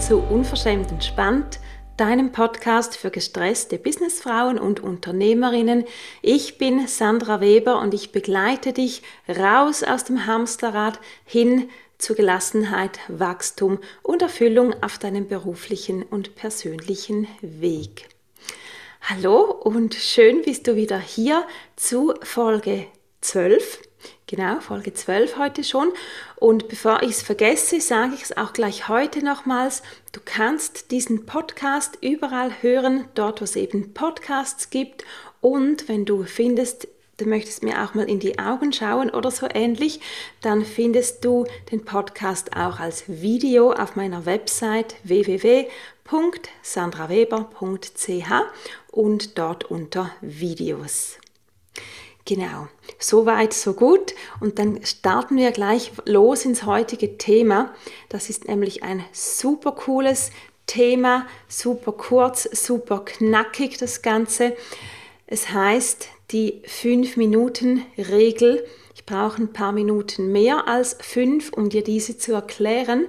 zu Unverschämt entspannt, deinem Podcast für gestresste Businessfrauen und Unternehmerinnen. Ich bin Sandra Weber und ich begleite dich raus aus dem Hamsterrad hin zu Gelassenheit, Wachstum und Erfüllung auf deinem beruflichen und persönlichen Weg. Hallo und schön bist du wieder hier zu Folge 12 Genau, Folge 12 heute schon. Und bevor ich es vergesse, sage ich es auch gleich heute nochmals. Du kannst diesen Podcast überall hören, dort wo es eben Podcasts gibt. Und wenn du findest, du möchtest mir auch mal in die Augen schauen oder so ähnlich, dann findest du den Podcast auch als Video auf meiner Website www.sandraweber.ch und dort unter Videos. Genau, so weit, so gut. Und dann starten wir gleich los ins heutige Thema. Das ist nämlich ein super cooles Thema, super kurz, super knackig das Ganze. Es heißt die 5-Minuten-Regel. Ich brauche ein paar Minuten mehr als fünf, um dir diese zu erklären.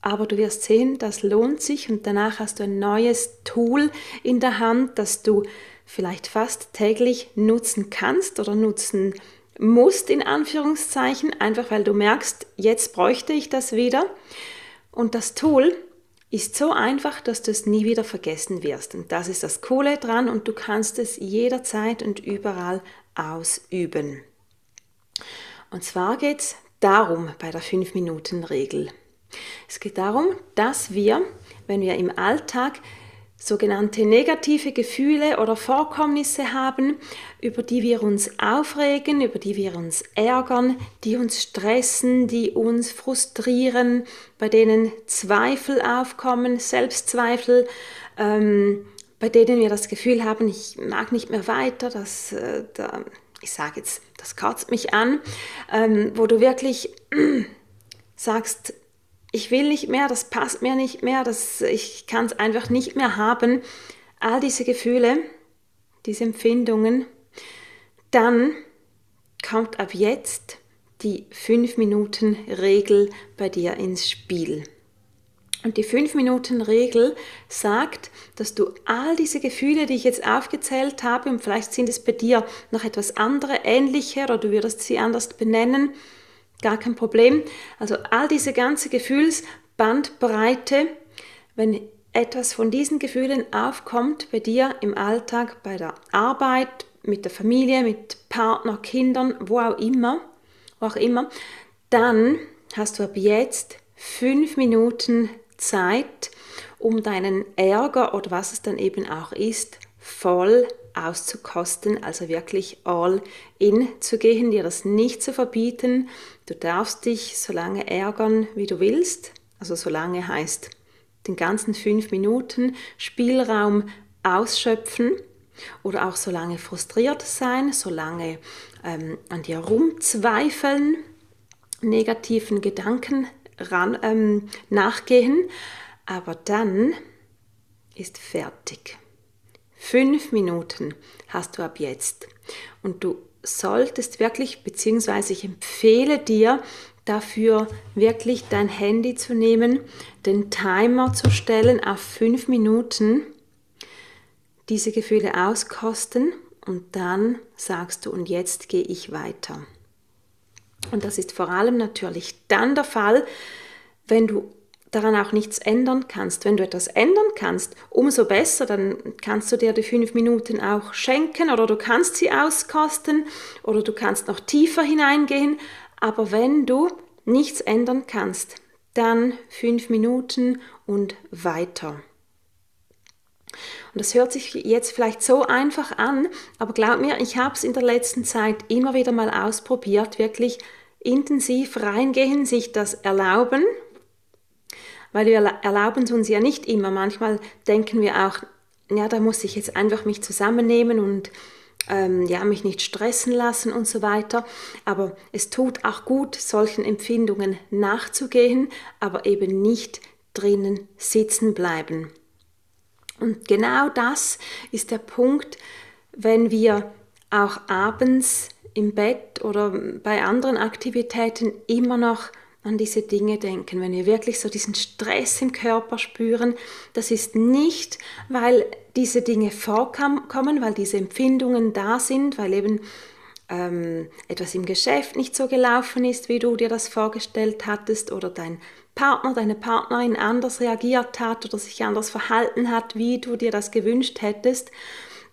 Aber du wirst sehen, das lohnt sich und danach hast du ein neues Tool in der Hand, das du vielleicht fast täglich nutzen kannst oder nutzen musst, in Anführungszeichen, einfach weil du merkst, jetzt bräuchte ich das wieder. Und das Tool ist so einfach, dass du es nie wieder vergessen wirst. Und das ist das Coole dran und du kannst es jederzeit und überall ausüben. Und zwar geht es darum bei der 5-Minuten-Regel. Es geht darum, dass wir, wenn wir im Alltag sogenannte negative Gefühle oder Vorkommnisse haben, über die wir uns aufregen, über die wir uns ärgern, die uns stressen, die uns frustrieren, bei denen Zweifel aufkommen, Selbstzweifel, ähm, bei denen wir das Gefühl haben, ich mag nicht mehr weiter, das, äh, da, ich sage jetzt, das kratzt mich an, ähm, wo du wirklich sagst, ich will nicht mehr, das passt mir nicht mehr, das, ich kann es einfach nicht mehr haben, all diese Gefühle, diese Empfindungen, dann kommt ab jetzt die 5-Minuten-Regel bei dir ins Spiel. Und die 5-Minuten-Regel sagt, dass du all diese Gefühle, die ich jetzt aufgezählt habe, und vielleicht sind es bei dir noch etwas andere, ähnliche, oder du würdest sie anders benennen, gar kein Problem. Also all diese ganze Gefühlsbandbreite, wenn etwas von diesen Gefühlen aufkommt bei dir im Alltag, bei der Arbeit, mit der Familie, mit Partner, Kindern, wo auch immer, wo auch immer, dann hast du ab jetzt fünf Minuten Zeit, um deinen Ärger oder was es dann eben auch ist, voll auszukosten, also wirklich all in zu gehen, dir das nicht zu verbieten. Du darfst dich so lange ärgern, wie du willst. Also so lange heißt den ganzen fünf Minuten Spielraum ausschöpfen oder auch so lange frustriert sein, so lange ähm, an dir rumzweifeln, negativen Gedanken ran, ähm, nachgehen, aber dann ist fertig. Fünf Minuten hast du ab jetzt. Und du solltest wirklich, beziehungsweise ich empfehle dir dafür wirklich dein Handy zu nehmen, den Timer zu stellen auf fünf Minuten, diese Gefühle auskosten und dann sagst du, und jetzt gehe ich weiter. Und das ist vor allem natürlich dann der Fall, wenn du daran auch nichts ändern kannst. Wenn du etwas ändern kannst, umso besser, dann kannst du dir die fünf Minuten auch schenken oder du kannst sie auskosten oder du kannst noch tiefer hineingehen. Aber wenn du nichts ändern kannst, dann fünf Minuten und weiter. Und das hört sich jetzt vielleicht so einfach an, aber glaub mir, ich habe es in der letzten Zeit immer wieder mal ausprobiert, wirklich intensiv reingehen, sich das erlauben, weil wir erlauben es uns ja nicht immer. Manchmal denken wir auch, ja, da muss ich jetzt einfach mich zusammennehmen und ähm, ja, mich nicht stressen lassen und so weiter. Aber es tut auch gut, solchen Empfindungen nachzugehen, aber eben nicht drinnen sitzen bleiben. Und genau das ist der Punkt, wenn wir auch abends im Bett oder bei anderen Aktivitäten immer noch an diese Dinge denken, wenn wir wirklich so diesen Stress im Körper spüren, das ist nicht, weil diese Dinge vorkommen, weil diese Empfindungen da sind, weil eben ähm, etwas im Geschäft nicht so gelaufen ist, wie du dir das vorgestellt hattest, oder dein Partner, deine Partnerin anders reagiert hat oder sich anders verhalten hat, wie du dir das gewünscht hättest.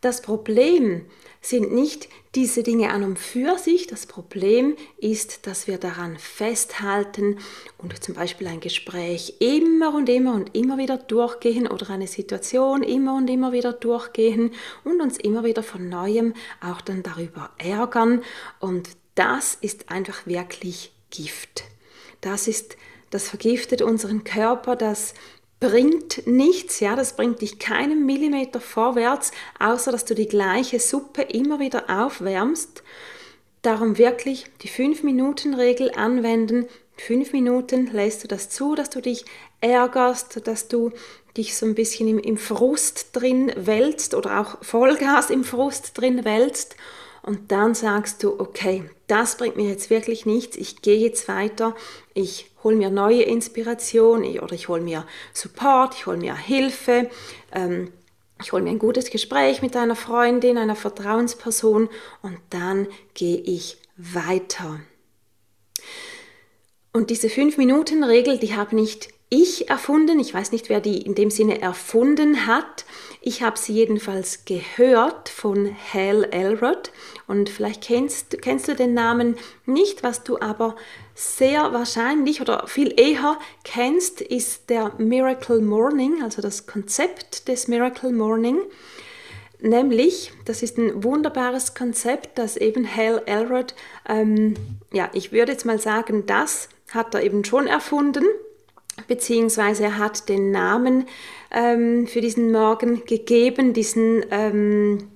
Das Problem sind nicht diese Dinge an und für sich. Das Problem ist, dass wir daran festhalten und zum Beispiel ein Gespräch immer und immer und immer wieder durchgehen oder eine Situation immer und immer wieder durchgehen und uns immer wieder von neuem auch dann darüber ärgern. Und das ist einfach wirklich Gift. Das ist, das vergiftet unseren Körper, das bringt nichts, ja, das bringt dich keinen Millimeter vorwärts, außer dass du die gleiche Suppe immer wieder aufwärmst. Darum wirklich die 5-Minuten-Regel anwenden. Fünf Minuten lässt du das zu, dass du dich ärgerst, dass du dich so ein bisschen im, im Frust drin wälzt oder auch Vollgas im Frust drin wälzt und dann sagst du, okay, das bringt mir jetzt wirklich nichts, ich gehe jetzt weiter, ich hole mir neue Inspiration oder ich hole mir Support, ich hole mir Hilfe, ähm, ich hole mir ein gutes Gespräch mit einer Freundin, einer Vertrauensperson und dann gehe ich weiter. Und diese 5-Minuten-Regel, die habe nicht ich erfunden. Ich weiß nicht, wer die in dem Sinne erfunden hat. Ich habe sie jedenfalls gehört von Hal Elrod. Und vielleicht kennst, kennst du den Namen nicht, was du aber sehr wahrscheinlich oder viel eher kennst, ist der Miracle Morning, also das Konzept des Miracle Morning. Nämlich, das ist ein wunderbares Konzept, das eben Hal Elrod, ähm, ja, ich würde jetzt mal sagen, das hat er eben schon erfunden beziehungsweise er hat den Namen ähm, für diesen Morgen gegeben, diesen ähm,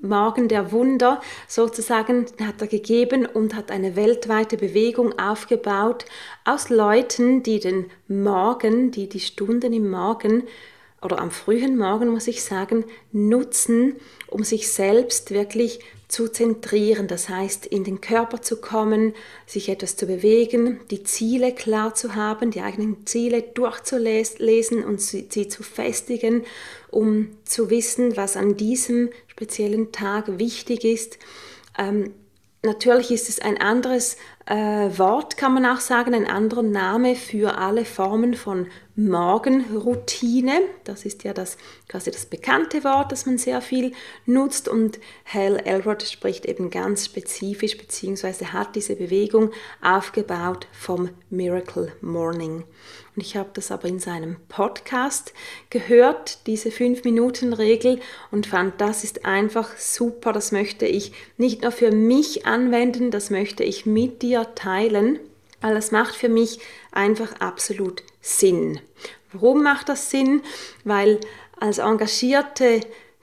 Morgen der Wunder sozusagen hat er gegeben und hat eine weltweite Bewegung aufgebaut aus Leuten, die den Morgen, die die Stunden im Morgen oder am frühen Morgen muss ich sagen, nutzen, um sich selbst wirklich zu zentrieren, das heißt in den Körper zu kommen, sich etwas zu bewegen, die Ziele klar zu haben, die eigenen Ziele durchzulesen und sie, zu festigen, um zu wissen, was an diesem speziellen Tag wichtig ist. Ähm, natürlich ist es ein anderes äh, Wort, kann man auch sagen, ein anderer Name für alle Formen von Morgenroutine. Das ist ja das quasi das bekannte Wort, das man sehr viel nutzt und Hal Elrod spricht eben ganz spezifisch beziehungsweise hat diese Bewegung aufgebaut vom Miracle Morning. Und ich habe das aber in seinem Podcast gehört, diese 5-Minuten-Regel, und fand, das ist einfach super. Das möchte ich nicht nur für mich anwenden, das möchte ich mit dir teilen, weil das macht für mich einfach absolut Sinn. Warum macht das Sinn? Weil als engagierte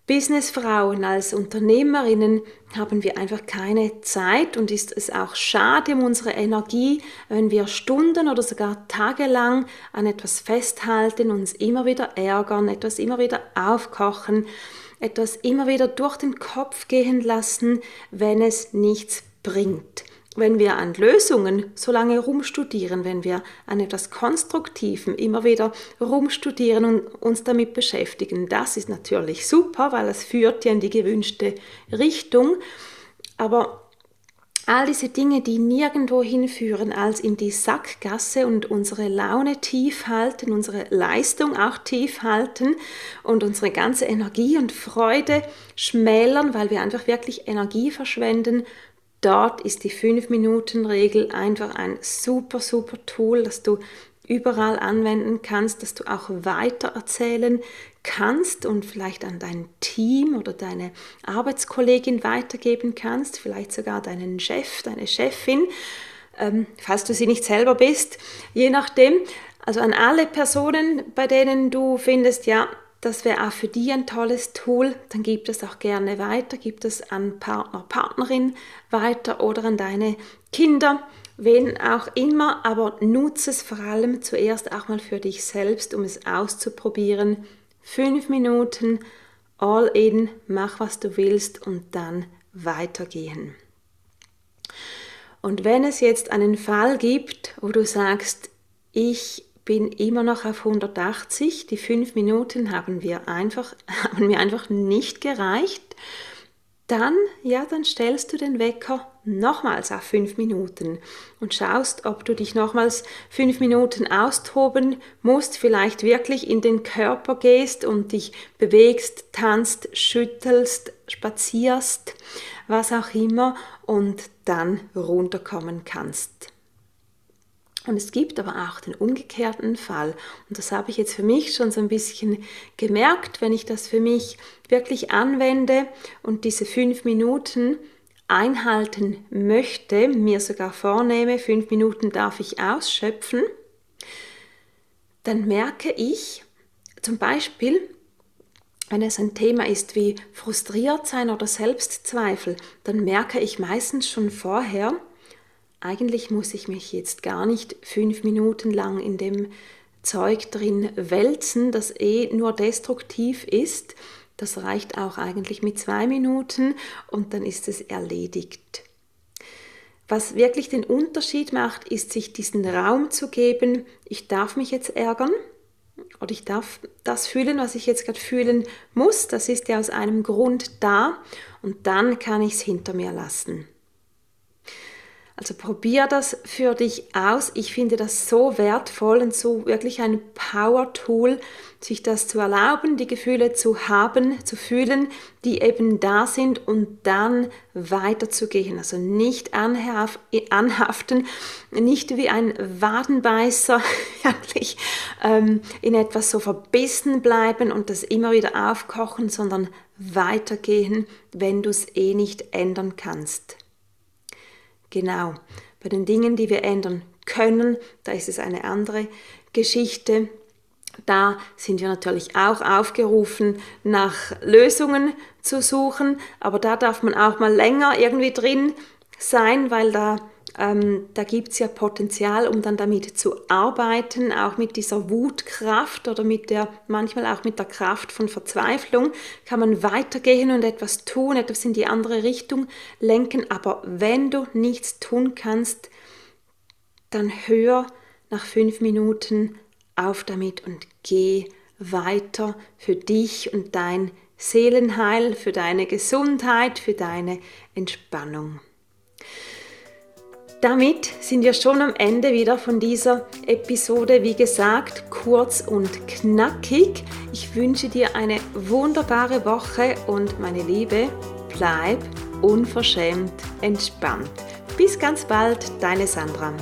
Businessfrauen, als Unternehmerinnen haben wir einfach keine Zeit und ist es auch schade um unsere Energie, wenn wir Stunden oder sogar tagelang an etwas festhalten, uns immer wieder ärgern, etwas immer wieder aufkochen, etwas immer wieder durch den Kopf gehen lassen, wenn es nichts bringt wenn wir an Lösungen so lange rumstudieren, wenn wir an etwas Konstruktivem immer wieder rumstudieren und uns damit beschäftigen, das ist natürlich super, weil es führt ja in die gewünschte Richtung. Aber all diese Dinge, die nirgendwo hinführen als in die Sackgasse und unsere Laune tief halten, unsere Leistung auch tief halten und unsere ganze Energie und Freude schmälern, weil wir einfach wirklich Energie verschwenden dort ist die 5-Minuten-Regel einfach ein super, super Tool, das du überall anwenden kannst, dass du auch weiter erzählen kannst und vielleicht an dein Team oder deine Arbeitskollegin weitergeben kannst, vielleicht sogar deinen Chef, deine Chefin, ähm, falls du sie nicht selber bist, je nachdem. Also an alle Personen, bei denen du findest, ja, das wäre auch für die ein tolles Tool. Dann gib es auch gerne weiter, gib es an Partner, Partnerin weiter oder an deine Kinder, wen auch immer, aber nutze es vor allem zuerst auch mal für dich selbst, um es auszuprobieren. Fünf Minuten, all in, mach was du willst und dann weitergehen. Und wenn es jetzt einen Fall gibt, wo du sagst, ich bin immer noch auf 180, die fünf Minuten haben, wir einfach, haben mir einfach nicht gereicht, dann, ja, dann stellst du den Wecker nochmals auf fünf Minuten und schaust, ob du dich nochmals fünf Minuten austoben musst, vielleicht wirklich in den Körper gehst und dich bewegst, tanzt, schüttelst, spazierst, was auch immer und dann runterkommen kannst. Und es gibt aber auch den umgekehrten Fall. Und das habe ich jetzt für mich schon so ein bisschen gemerkt, wenn ich das für mich wirklich anwende und diese fünf Minuten einhalten möchte, mir sogar vornehme, fünf Minuten darf ich ausschöpfen, dann merke ich zum Beispiel, wenn es ein Thema ist wie frustriert sein oder Selbstzweifel, dann merke ich meistens schon vorher, eigentlich muss ich mich jetzt gar nicht fünf Minuten lang in dem Zeug drin wälzen, das eh nur destruktiv ist, das reicht auch eigentlich mit zwei Minuten und dann ist es erledigt. Was wirklich den Unterschied macht, ist, sich diesen Raum zu geben, ich darf mich jetzt ärgern oder ich darf das fühlen, was ich jetzt gerade fühlen muss. Das ist ja aus einem Grund da und dann kann ich es hinter mir lassen. Also probier das für dich aus. Ich finde das so wertvoll und so wirklich ein Power-Tool, sich das zu erlauben, die Gefühle zu haben, zu fühlen, die eben da sind und dann weiterzugehen. Also nicht anhaften, nicht wie ein Wadenbeißer wirklich ähm, in etwas so verbissen bleiben und das immer wieder aufkochen, sondern weitergehen, wenn du es eh nicht ändern kannst. Genau. Bei den Dingen, die wir ändern können, da ist es eine andere Geschichte. Da sind wir natürlich auch aufgerufen, nach Lösungen zu suchen, aber da darf man auch mal länger irgendwie drin sein, weil da ähm, da gibt es ja Potenzial, um dann damit zu arbeiten, auch mit dieser Wutkraft oder mit der, manchmal auch mit der Kraft von Verzweiflung, kann man weitergehen und etwas tun, etwas in die andere Richtung lenken. Aber wenn du nichts tun kannst, dann hör nach fünf Minuten auf damit und geh weiter für dich und dein Seelenheil, für deine Gesundheit, für deine Entspannung. Damit sind wir schon am Ende wieder von dieser Episode. Wie gesagt, kurz und knackig. Ich wünsche dir eine wunderbare Woche und meine Liebe, bleib unverschämt entspannt. Bis ganz bald, deine Sandra.